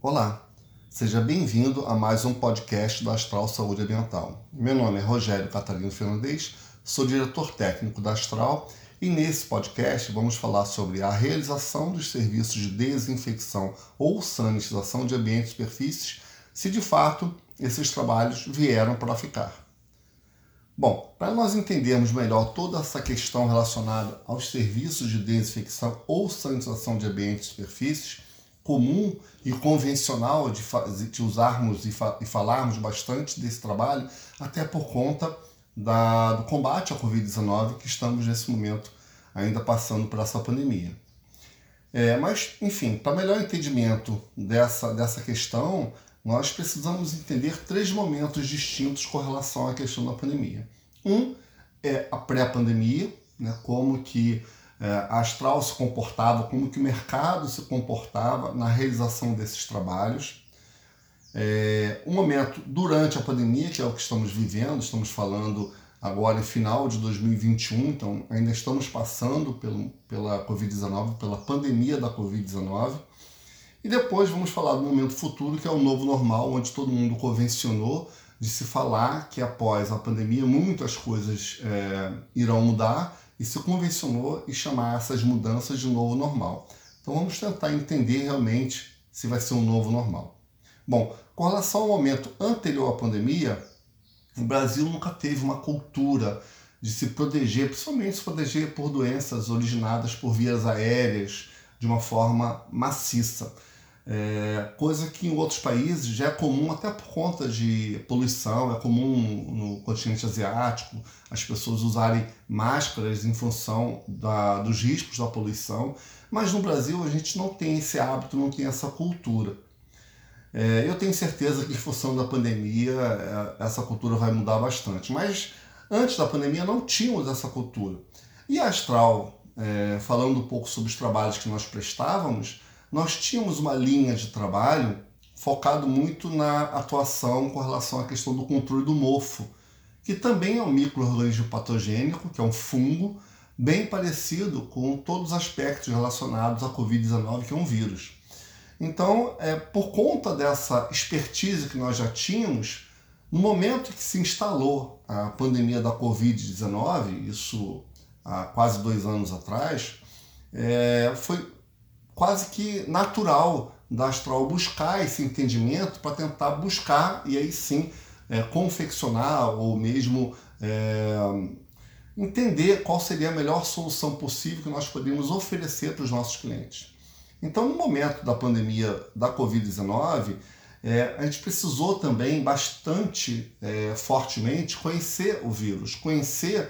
Olá, seja bem-vindo a mais um podcast da Astral Saúde Ambiental. Meu nome é Rogério Catarino Fernandes, sou diretor técnico da Astral e nesse podcast vamos falar sobre a realização dos serviços de desinfecção ou sanitização de ambientes e superfícies, se de fato esses trabalhos vieram para ficar. Bom, para nós entendermos melhor toda essa questão relacionada aos serviços de desinfecção ou sanitização de ambientes e superfícies, comum e convencional de, de usarmos e, fa e, falarmos bastante desse trabalho, até por conta da, do combate à Covid-19 que estamos nesse momento ainda passando por essa pandemia. É, mas, enfim, para melhor entendimento dessa, dessa questão, nós precisamos entender três momentos distintos com relação à questão da pandemia. Um é a pré-pandemia, né, como que a Astral se comportava, como que o mercado se comportava na realização desses trabalhos. É, um momento durante a pandemia, que é o que estamos vivendo, estamos falando agora em final de 2021, então ainda estamos passando pelo, pela Covid-19, pela pandemia da Covid-19. E depois vamos falar do momento futuro, que é o novo normal, onde todo mundo convencionou de se falar que após a pandemia muitas coisas é, irão mudar e se convencionou e chamar essas mudanças de novo normal. Então vamos tentar entender realmente se vai ser um novo normal. Bom, com relação ao momento anterior à pandemia, o Brasil nunca teve uma cultura de se proteger, principalmente se proteger por doenças originadas por vias aéreas de uma forma maciça. É, coisa que em outros países já é comum até por conta de poluição, é comum no continente asiático as pessoas usarem máscaras em função da, dos riscos da poluição, mas no Brasil a gente não tem esse hábito, não tem essa cultura. É, eu tenho certeza que em função da pandemia é, essa cultura vai mudar bastante, mas antes da pandemia não tínhamos essa cultura. E a Astral, é, falando um pouco sobre os trabalhos que nós prestávamos, nós tínhamos uma linha de trabalho focado muito na atuação com relação à questão do controle do mofo, que também é um microorganismo patogênico, que é um fungo, bem parecido com todos os aspectos relacionados à Covid-19, que é um vírus. Então, é, por conta dessa expertise que nós já tínhamos, no momento que se instalou a pandemia da Covid-19, isso há quase dois anos atrás, é, foi quase que natural da Astral buscar esse entendimento para tentar buscar e aí sim é, confeccionar ou mesmo é, entender qual seria a melhor solução possível que nós poderíamos oferecer para os nossos clientes. Então, no momento da pandemia da Covid-19, é, a gente precisou também bastante é, fortemente conhecer o vírus, conhecer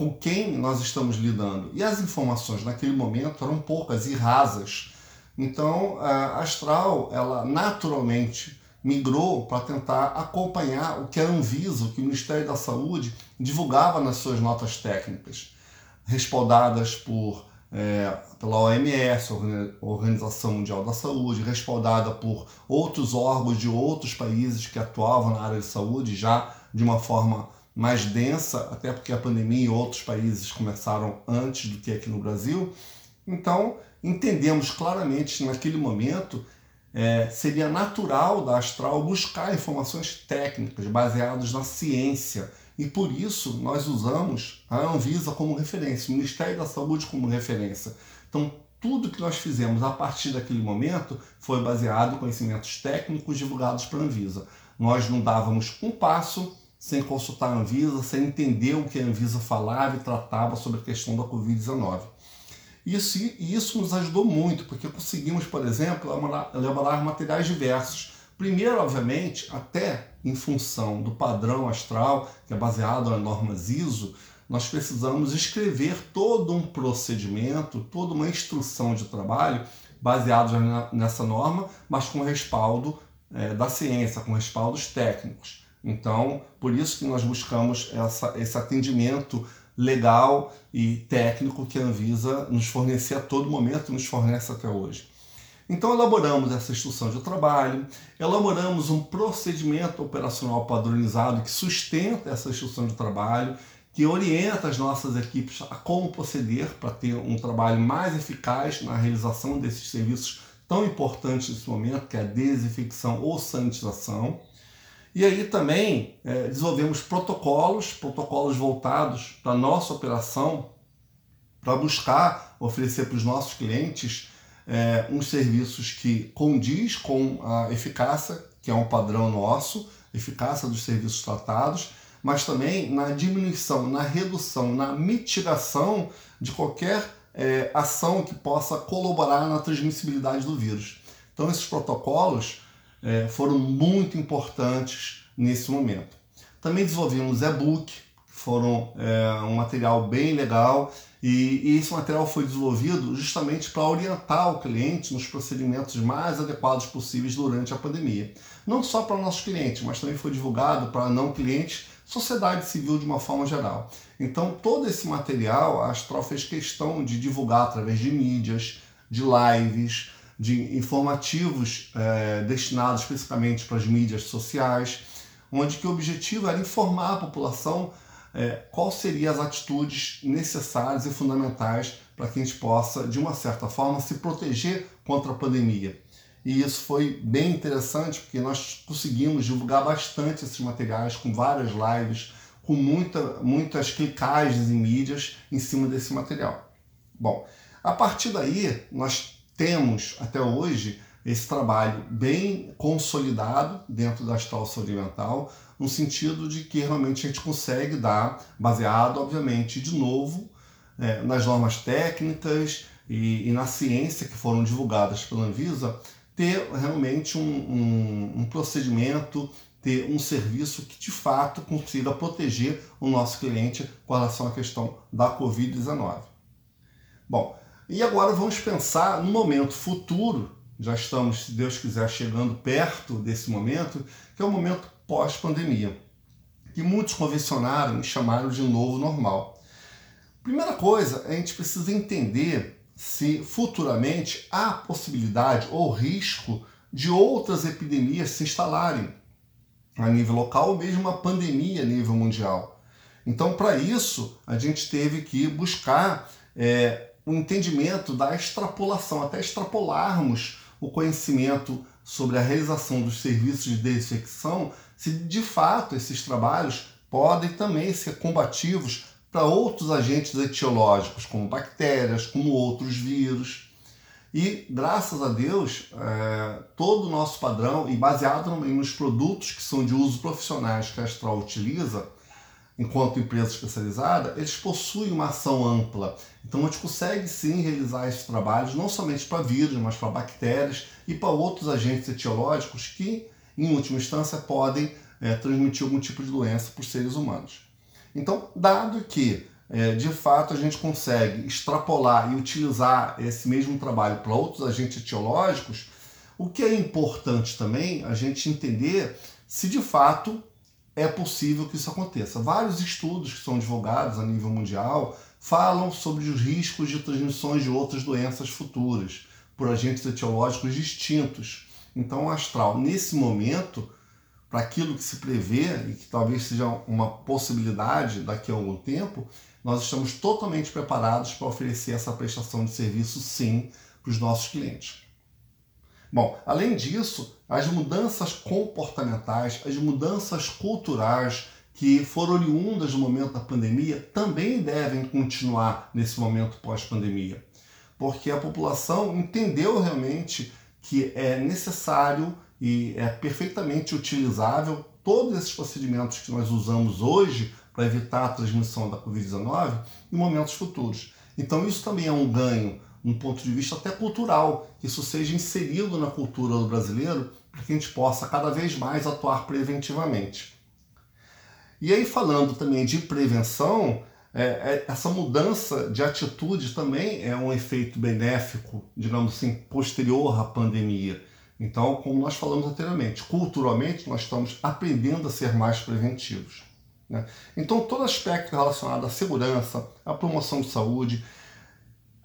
com quem nós estamos lidando. E as informações naquele momento eram poucas e rasas. Então, a Astral, ela naturalmente migrou para tentar acompanhar o que a Anvisa, o que o Ministério da Saúde divulgava nas suas notas técnicas, respaldadas por é, pela OMS, Organização Mundial da Saúde, respaldada por outros órgãos de outros países que atuavam na área de saúde já de uma forma mais densa, até porque a pandemia em outros países começaram antes do que aqui no Brasil. Então, entendemos claramente naquele momento é, seria natural da Astral buscar informações técnicas baseadas na ciência e por isso nós usamos a Anvisa como referência, o Ministério da Saúde como referência. Então, tudo que nós fizemos a partir daquele momento foi baseado em conhecimentos técnicos divulgados pela Anvisa. Nós não dávamos um passo sem consultar a Anvisa, sem entender o que a Anvisa falava e tratava sobre a questão da Covid-19. Isso, isso nos ajudou muito, porque conseguimos, por exemplo, elaborar, materiais diversos. Primeiro, obviamente, até em função do padrão astral, que é baseado nas normas ISO, nós precisamos escrever todo um procedimento, toda uma instrução de trabalho baseado nessa norma, mas com respaldo é, da ciência, com respaldos técnicos. Então, por isso que nós buscamos essa, esse atendimento legal e técnico que a Anvisa nos fornecia a todo momento, nos fornece até hoje. Então, elaboramos essa instrução de trabalho, elaboramos um procedimento operacional padronizado que sustenta essa instrução de trabalho, que orienta as nossas equipes a como proceder para ter um trabalho mais eficaz na realização desses serviços tão importante nesse momento, que é a desinfecção ou sanitização. E aí também é, desenvolvemos protocolos, protocolos voltados para a nossa operação, para buscar oferecer para os nossos clientes é, uns serviços que condiz com a eficácia, que é um padrão nosso, eficácia dos serviços tratados, mas também na diminuição, na redução, na mitigação de qualquer é, ação que possa colaborar na transmissibilidade do vírus. Então, esses protocolos é, foram muito importantes nesse momento. Também desenvolvemos e-book, foram é, um material bem legal e, e esse material foi desenvolvido justamente para orientar o cliente nos procedimentos mais adequados possíveis durante a pandemia. Não só para nossos clientes, mas também foi divulgado para não clientes, sociedade civil de uma forma geral. Então, todo esse material a Astral fez questão de divulgar através de mídias, de lives, de informativos é, destinados especificamente para as mídias sociais, onde que o objetivo era informar a população é, quais seriam as atitudes necessárias e fundamentais para que a gente possa, de uma certa forma, se proteger contra a pandemia. E isso foi bem interessante porque nós conseguimos divulgar bastante esses materiais com várias lives, com muita, muitas clicagens em mídias em cima desse material. Bom, a partir daí nós temos até hoje esse trabalho bem consolidado dentro da Astral Mental, no sentido de que realmente a gente consegue dar, baseado, obviamente, de novo, é, nas normas técnicas e, e, na ciência que foram divulgadas pela Anvisa, ter realmente um, um, um procedimento, ter um serviço que de fato consiga proteger o nosso cliente com relação à questão da Covid-19. Bom, e agora vamos pensar no momento futuro já estamos, se Deus quiser, chegando perto desse momento, que é o momento pós-pandemia, que muitos convencionaram e chamaram de novo normal. Primeira coisa, a gente precisa entender se futuramente há possibilidade ou risco de outras epidemias se instalarem a nível local ou mesmo uma pandemia a nível mundial. Então, para isso, a gente teve que buscar é, o entendimento da extrapolação, até extrapolarmos o conhecimento sobre a realização dos serviços de desinfecção, se de fato esses trabalhos podem também ser combativos para outros agentes etiológicos, como bactérias, como outros vírus. E, graças a Deus, é, todo o nosso padrão, e baseado nos produtos que são de uso profissionais que a Astral utiliza, enquanto empresa especializada, eles possuem uma ação ampla. Então a gente consegue sim realizar esses trabalhos não somente para vírus, mas para bactérias e para outros agentes etiológicos que, em última instância, podem é, transmitir algum tipo de doença para os seres humanos. Então, dado que é, de fato a gente consegue extrapolar e utilizar esse mesmo trabalho para outros agentes etiológicos, o que é importante também a gente entender se de fato é possível que isso aconteça. Vários estudos que são divulgados a nível mundial falam sobre os riscos de transmissões de outras doenças futuras por agentes etiológicos distintos. Então, o astral, nesse momento, para aquilo que se prevê e que talvez seja uma possibilidade daqui a algum tempo, nós estamos totalmente preparados para oferecer essa prestação de serviço, sim, para os nossos clientes. Bom, além disso, as mudanças comportamentais, as mudanças culturais que foram oriundas no momento da pandemia também devem continuar nesse momento pós-pandemia, porque a população entendeu realmente que é necessário e é perfeitamente utilizável todos esses procedimentos que nós usamos hoje para evitar a transmissão da Covid-19 em momentos futuros. Então, isso também é um ganho um ponto de vista até cultural, que isso seja inserido na cultura do brasileiro, para que a gente possa cada vez mais atuar preventivamente. E aí, falando também de prevenção, é, é, essa mudança de atitude também é um efeito benéfico, digamos assim, posterior à pandemia. Então, como nós falamos anteriormente, culturalmente nós estamos aprendendo a ser mais preventivos. Né? Então, todo aspecto relacionado à segurança, à promoção de saúde,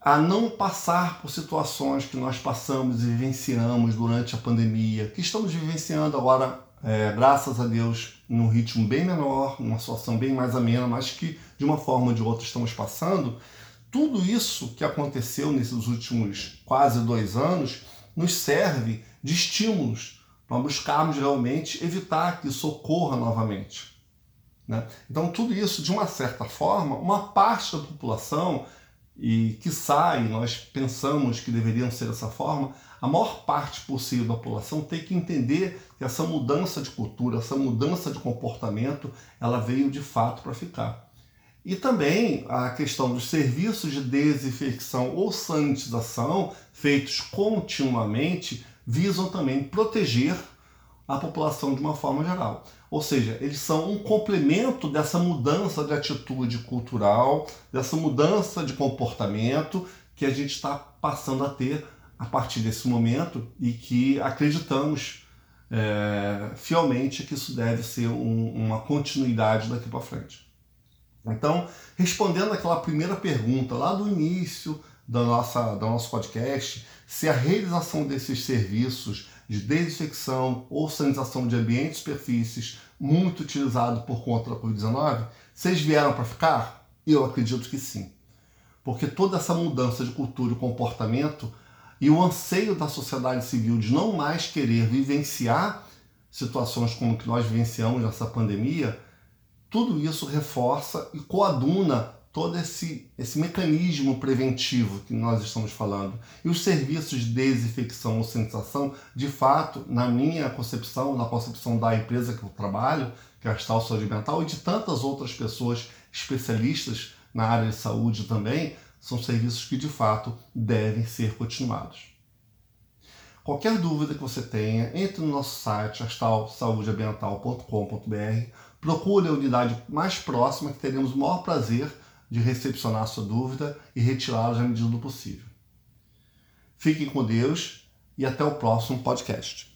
a não passar por situações que nós passamos e vivenciamos durante a pandemia, que estamos vivenciando agora, é, graças a Deus, num ritmo bem menor, numa situação bem mais amena, mas que de uma forma ou de outra estamos passando. Tudo isso que aconteceu nesses últimos quase dois anos nos serve de estímulos para buscarmos realmente evitar que isso ocorra novamente. Né? Então, tudo isso, de uma certa forma, uma parte da população, e que sai, nós pensamos que deveriam ser dessa forma, a maior parte possível da população tem que entender que essa mudança de cultura, essa mudança de comportamento, ela veio de fato para ficar. E também a questão dos serviços de desinfecção ou sanitização feitos continuamente visam também proteger a população de uma forma geral. Ou seja, eles são um complemento dessa mudança de atitude cultural, dessa mudança de comportamento que a gente está passando a ter a partir desse momento e que acreditamos é, fielmente que isso deve ser um, uma continuidade daqui para frente. Então, respondendo aquela primeira pergunta lá do início da nossa, do nosso podcast, se a realização desses serviços de desinfecção ou sanitização de ambientes e superfícies muito utilizado por conta da Covid-19, vocês vieram para ficar? Eu acredito que sim. Porque toda essa mudança de cultura e comportamento e o anseio da sociedade civil de não mais querer vivenciar situações como que nós vivenciamos nessa pandemia, tudo isso reforça e coaduna todo esse, esse mecanismo preventivo que nós estamos falando. E os serviços de desinfecção ou sanitização, de fato, na minha concepção, na concepção da empresa que eu trabalho, que é a Astal Saúde Mental, e de tantas outras pessoas especialistas na área de saúde também, são serviços que de fato devem ser continuados. Qualquer dúvida que você tenha, entre no nosso site astalsaudeambiental.com.br, procure a unidade mais próxima que teremos o maior prazer de recepcionar a sua dúvida e retirá-la à medida do possível. Fiquem com Deus e até o próximo podcast.